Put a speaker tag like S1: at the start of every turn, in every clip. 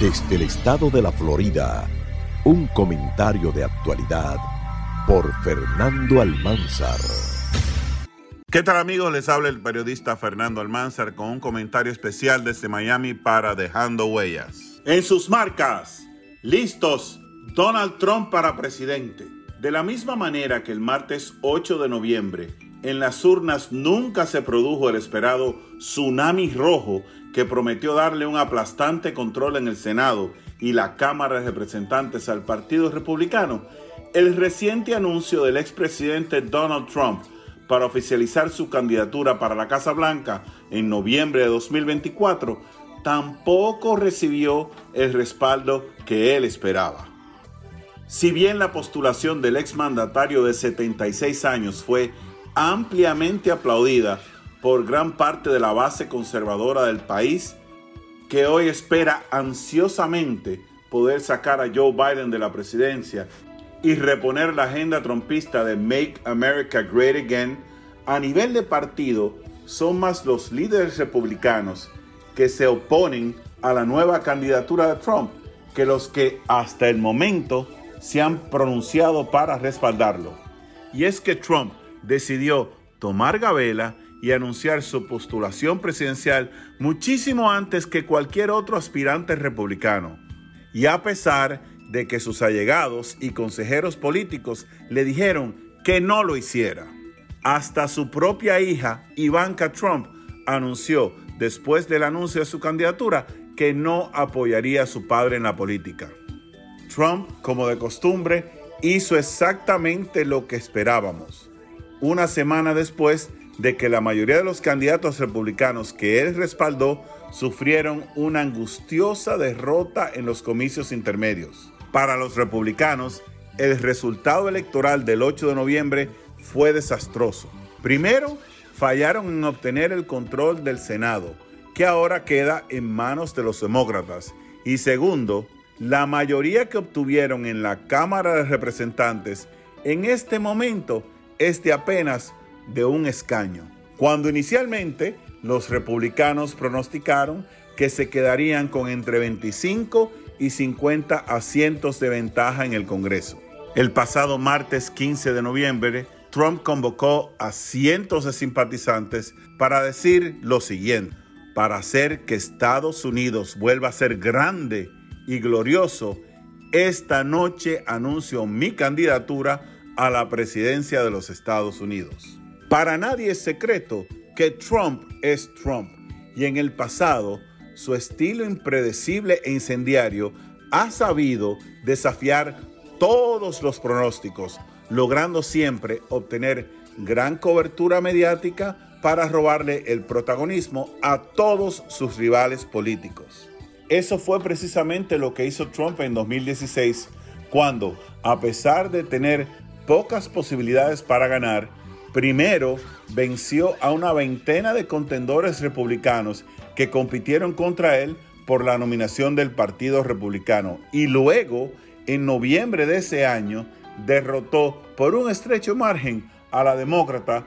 S1: Desde el estado de la Florida, un comentario de actualidad por Fernando Almanzar.
S2: ¿Qué tal amigos? Les habla el periodista Fernando Almanzar con un comentario especial desde Miami para Dejando Huellas. En sus marcas, listos, Donald Trump para presidente. De la misma manera que el martes 8 de noviembre, en las urnas nunca se produjo el esperado tsunami rojo que prometió darle un aplastante control en el Senado y la Cámara de Representantes al Partido Republicano, el reciente anuncio del expresidente Donald Trump para oficializar su candidatura para la Casa Blanca en noviembre de 2024 tampoco recibió el respaldo que él esperaba. Si bien la postulación del exmandatario de 76 años fue ampliamente aplaudida por gran parte de la base conservadora del país, que hoy espera ansiosamente poder sacar a Joe Biden de la presidencia y reponer la agenda trompista de Make America Great Again, a nivel de partido son más los líderes republicanos que se oponen a la nueva candidatura de Trump que los que hasta el momento se han pronunciado para respaldarlo. Y es que Trump decidió tomar gavela y anunciar su postulación presidencial muchísimo antes que cualquier otro aspirante republicano. Y a pesar de que sus allegados y consejeros políticos le dijeron que no lo hiciera. Hasta su propia hija, Ivanka Trump, anunció después del anuncio de su candidatura que no apoyaría a su padre en la política. Trump, como de costumbre, hizo exactamente lo que esperábamos. Una semana después de que la mayoría de los candidatos republicanos que él respaldó sufrieron una angustiosa derrota en los comicios intermedios. Para los republicanos, el resultado electoral del 8 de noviembre fue desastroso. Primero, fallaron en obtener el control del Senado, que ahora queda en manos de los demócratas. Y segundo, la mayoría que obtuvieron en la Cámara de Representantes en este momento es de apenas de un escaño, cuando inicialmente los republicanos pronosticaron que se quedarían con entre 25 y 50 asientos de ventaja en el Congreso. El pasado martes 15 de noviembre, Trump convocó a cientos de simpatizantes para decir lo siguiente, para hacer que Estados Unidos vuelva a ser grande y glorioso, esta noche anuncio mi candidatura a la presidencia de los Estados Unidos. Para nadie es secreto que Trump es Trump y en el pasado su estilo impredecible e incendiario ha sabido desafiar todos los pronósticos, logrando siempre obtener gran cobertura mediática para robarle el protagonismo a todos sus rivales políticos. Eso fue precisamente lo que hizo Trump en 2016, cuando, a pesar de tener pocas posibilidades para ganar, Primero, venció a una veintena de contendores republicanos que compitieron contra él por la nominación del Partido Republicano y luego, en noviembre de ese año, derrotó por un estrecho margen a la demócrata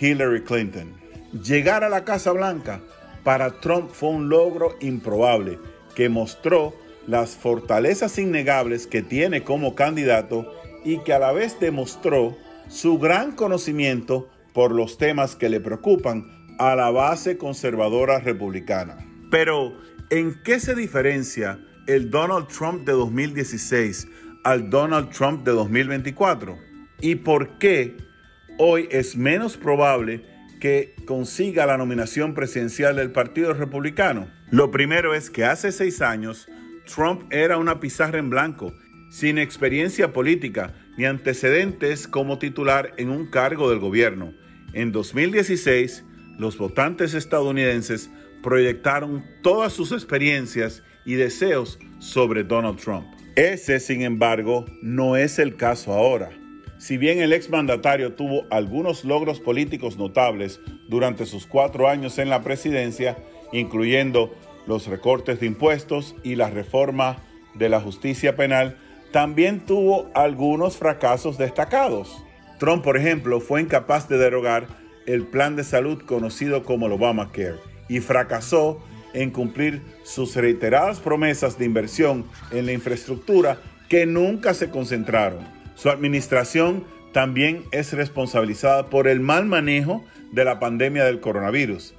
S2: Hillary Clinton. Llegar a la Casa Blanca para Trump fue un logro improbable que mostró las fortalezas innegables que tiene como candidato y que a la vez demostró su gran conocimiento por los temas que le preocupan a la base conservadora republicana. Pero, ¿en qué se diferencia el Donald Trump de 2016 al Donald Trump de 2024? ¿Y por qué hoy es menos probable que consiga la nominación presidencial del Partido Republicano? Lo primero es que hace seis años Trump era una pizarra en blanco, sin experiencia política ni antecedentes como titular en un cargo del gobierno. En 2016, los votantes estadounidenses proyectaron todas sus experiencias y deseos sobre Donald Trump. Ese, sin embargo, no es el caso ahora. Si bien el exmandatario tuvo algunos logros políticos notables durante sus cuatro años en la presidencia, incluyendo los recortes de impuestos y la reforma de la justicia penal, también tuvo algunos fracasos destacados. Trump, por ejemplo, fue incapaz de derogar el plan de salud conocido como el Obamacare y fracasó en cumplir sus reiteradas promesas de inversión en la infraestructura que nunca se concentraron. Su administración también es responsabilizada por el mal manejo de la pandemia del coronavirus,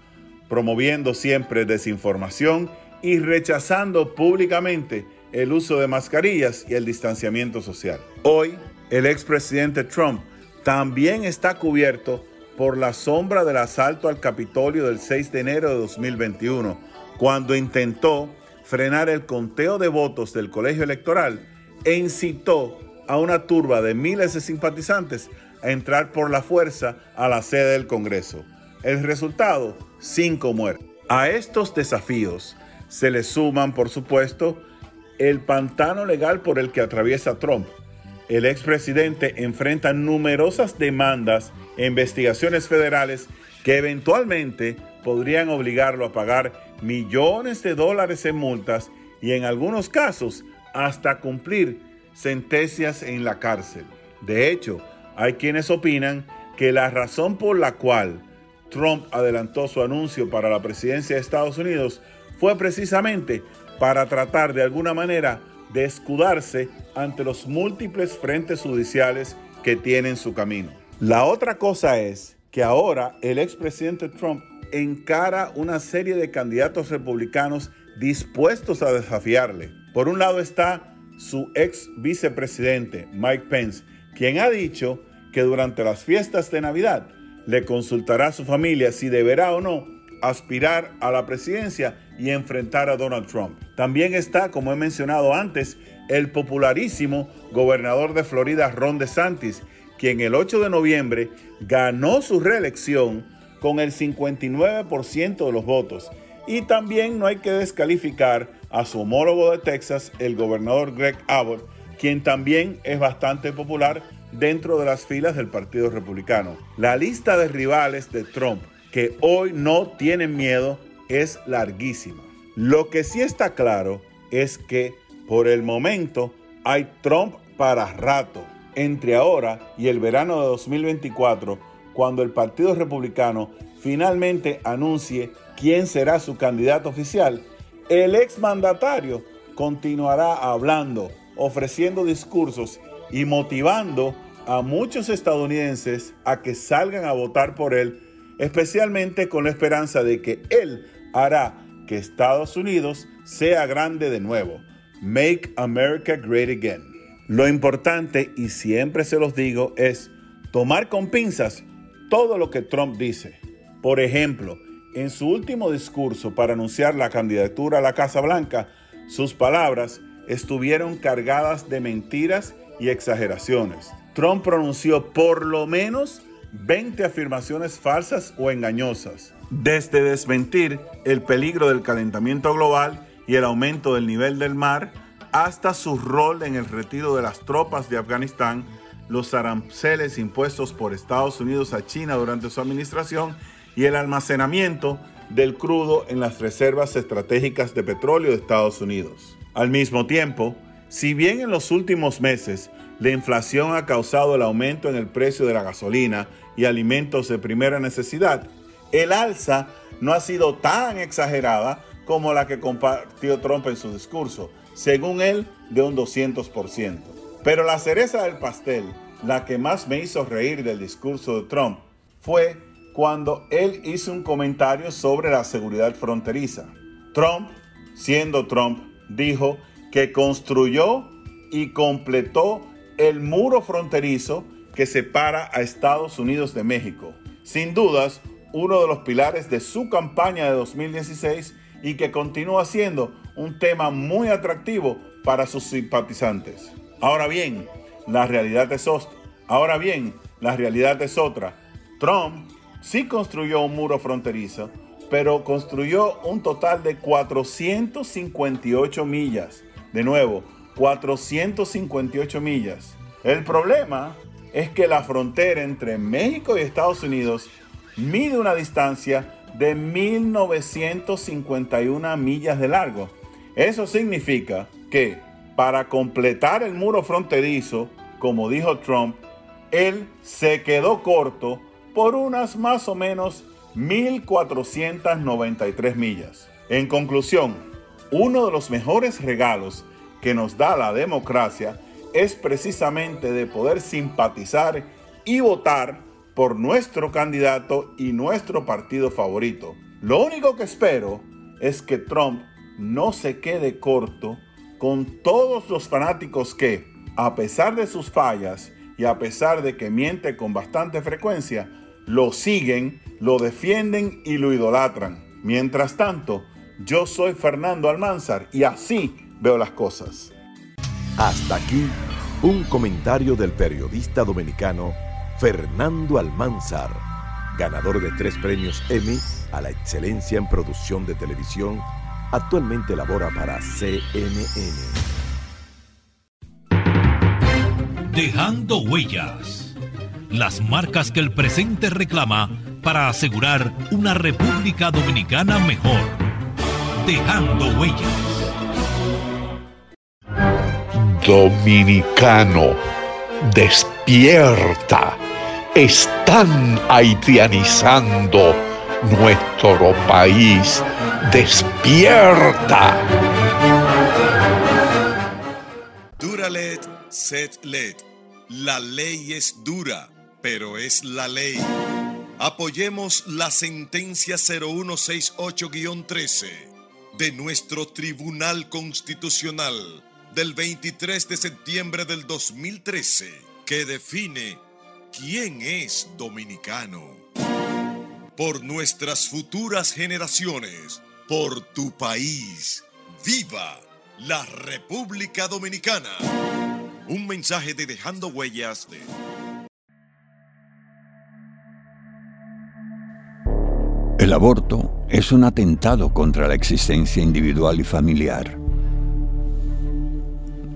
S2: promoviendo siempre desinformación y rechazando públicamente el uso de mascarillas y el distanciamiento social. Hoy, el expresidente Trump también está cubierto por la sombra del asalto al Capitolio del 6 de enero de 2021, cuando intentó frenar el conteo de votos del colegio electoral e incitó a una turba de miles de simpatizantes a entrar por la fuerza a la sede del Congreso. El resultado, cinco muertos. A estos desafíos se le suman, por supuesto, el pantano legal por el que atraviesa Trump. El expresidente enfrenta numerosas demandas e investigaciones federales que eventualmente podrían obligarlo a pagar millones de dólares en multas y en algunos casos hasta cumplir sentencias en la cárcel. De hecho, hay quienes opinan que la razón por la cual Trump adelantó su anuncio para la presidencia de Estados Unidos fue precisamente para tratar de alguna manera de escudarse ante los múltiples frentes judiciales que tiene en su camino. La otra cosa es que ahora el expresidente Trump encara una serie de candidatos republicanos dispuestos a desafiarle. Por un lado está su ex vicepresidente Mike Pence, quien ha dicho que durante las fiestas de Navidad le consultará a su familia si deberá o no aspirar a la presidencia y enfrentar a Donald Trump. También está, como he mencionado antes, el popularísimo gobernador de Florida, Ron DeSantis, quien el 8 de noviembre ganó su reelección con el 59% de los votos. Y también no hay que descalificar a su homólogo de Texas, el gobernador Greg Abbott, quien también es bastante popular dentro de las filas del Partido Republicano. La lista de rivales de Trump que hoy no tienen miedo es larguísima. Lo que sí está claro es que por el momento hay Trump para rato entre ahora y el verano de 2024, cuando el Partido Republicano finalmente anuncie quién será su candidato oficial, el exmandatario continuará hablando, ofreciendo discursos y motivando a muchos estadounidenses a que salgan a votar por él, especialmente con la esperanza de que él hará que Estados Unidos sea grande de nuevo. Make America Great Again. Lo importante, y siempre se los digo, es tomar con pinzas todo lo que Trump dice. Por ejemplo, en su último discurso para anunciar la candidatura a la Casa Blanca, sus palabras estuvieron cargadas de mentiras y exageraciones. Trump pronunció por lo menos 20 afirmaciones falsas o engañosas, desde desmentir el peligro del calentamiento global y el aumento del nivel del mar, hasta su rol en el retiro de las tropas de Afganistán, los aranceles impuestos por Estados Unidos a China durante su administración y el almacenamiento del crudo en las reservas estratégicas de petróleo de Estados Unidos. Al mismo tiempo, si bien en los últimos meses la inflación ha causado el aumento en el precio de la gasolina y alimentos de primera necesidad, el alza no ha sido tan exagerada como la que compartió Trump en su discurso, según él de un 200%. Pero la cereza del pastel, la que más me hizo reír del discurso de Trump, fue cuando él hizo un comentario sobre la seguridad fronteriza. Trump, siendo Trump, dijo que construyó y completó el muro fronterizo que separa a Estados Unidos de México. Sin dudas, uno de los pilares de su campaña de 2016 y que continúa siendo un tema muy atractivo para sus simpatizantes. Ahora bien, la realidad es otra. Ahora bien, la realidad es otra. Trump sí construyó un muro fronterizo, pero construyó un total de 458 millas. De nuevo, 458 millas. El problema es que la frontera entre México y Estados Unidos mide una distancia de 1951 millas de largo. Eso significa que para completar el muro fronterizo, como dijo Trump, él se quedó corto por unas más o menos 1.493 millas. En conclusión, uno de los mejores regalos que nos da la democracia es precisamente de poder simpatizar y votar por nuestro candidato y nuestro partido favorito. Lo único que espero es que Trump no se quede corto con todos los fanáticos que, a pesar de sus fallas y a pesar de que miente con bastante frecuencia, lo siguen, lo defienden y lo idolatran. Mientras tanto, yo soy Fernando Almanzar y así veo las cosas.
S1: Hasta aquí un comentario del periodista dominicano Fernando Almanzar, ganador de tres premios Emmy a la excelencia en producción de televisión, actualmente labora para CNN.
S3: Dejando huellas. Las marcas que el presente reclama para asegurar una República Dominicana mejor. Dejando huellas.
S4: Dominicano, despierta. Están haitianizando nuestro país. Despierta.
S5: Duralet, set led. La ley es dura, pero es la ley. Apoyemos la sentencia 0168-13 de nuestro Tribunal Constitucional del 23 de septiembre del 2013 que define quién es dominicano. Por nuestras futuras generaciones, por tu país, viva la República Dominicana. Un mensaje de Dejando Huellas de...
S6: El aborto es un atentado contra la existencia individual y familiar.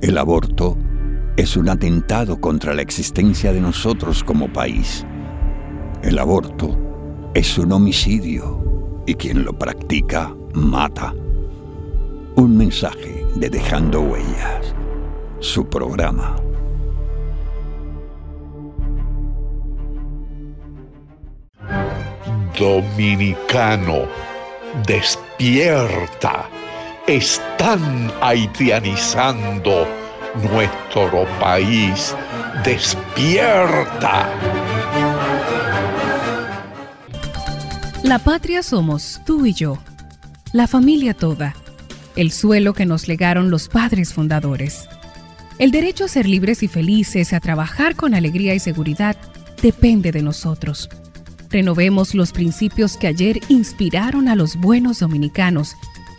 S6: El aborto es un atentado contra la existencia de nosotros como país. El aborto es un homicidio y quien lo practica mata. Un mensaje de Dejando Huellas, su programa.
S4: Dominicano, despierta. Están haitianizando nuestro país. Despierta.
S7: La patria somos tú y yo, la familia toda, el suelo que nos legaron los padres fundadores. El derecho a ser libres y felices, a trabajar con alegría y seguridad, depende de nosotros. Renovemos los principios que ayer inspiraron a los buenos dominicanos,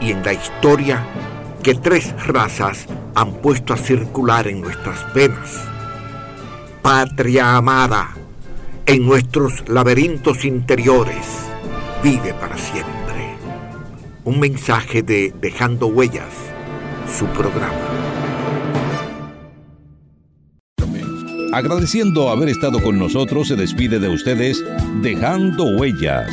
S8: y en la historia que tres razas han puesto a circular en nuestras venas. Patria amada, en nuestros laberintos interiores vive para siempre. un mensaje de Dejando Huellas, su programa.
S3: Agradeciendo haber estado con nosotros, se despide de ustedes Dejando Huellas,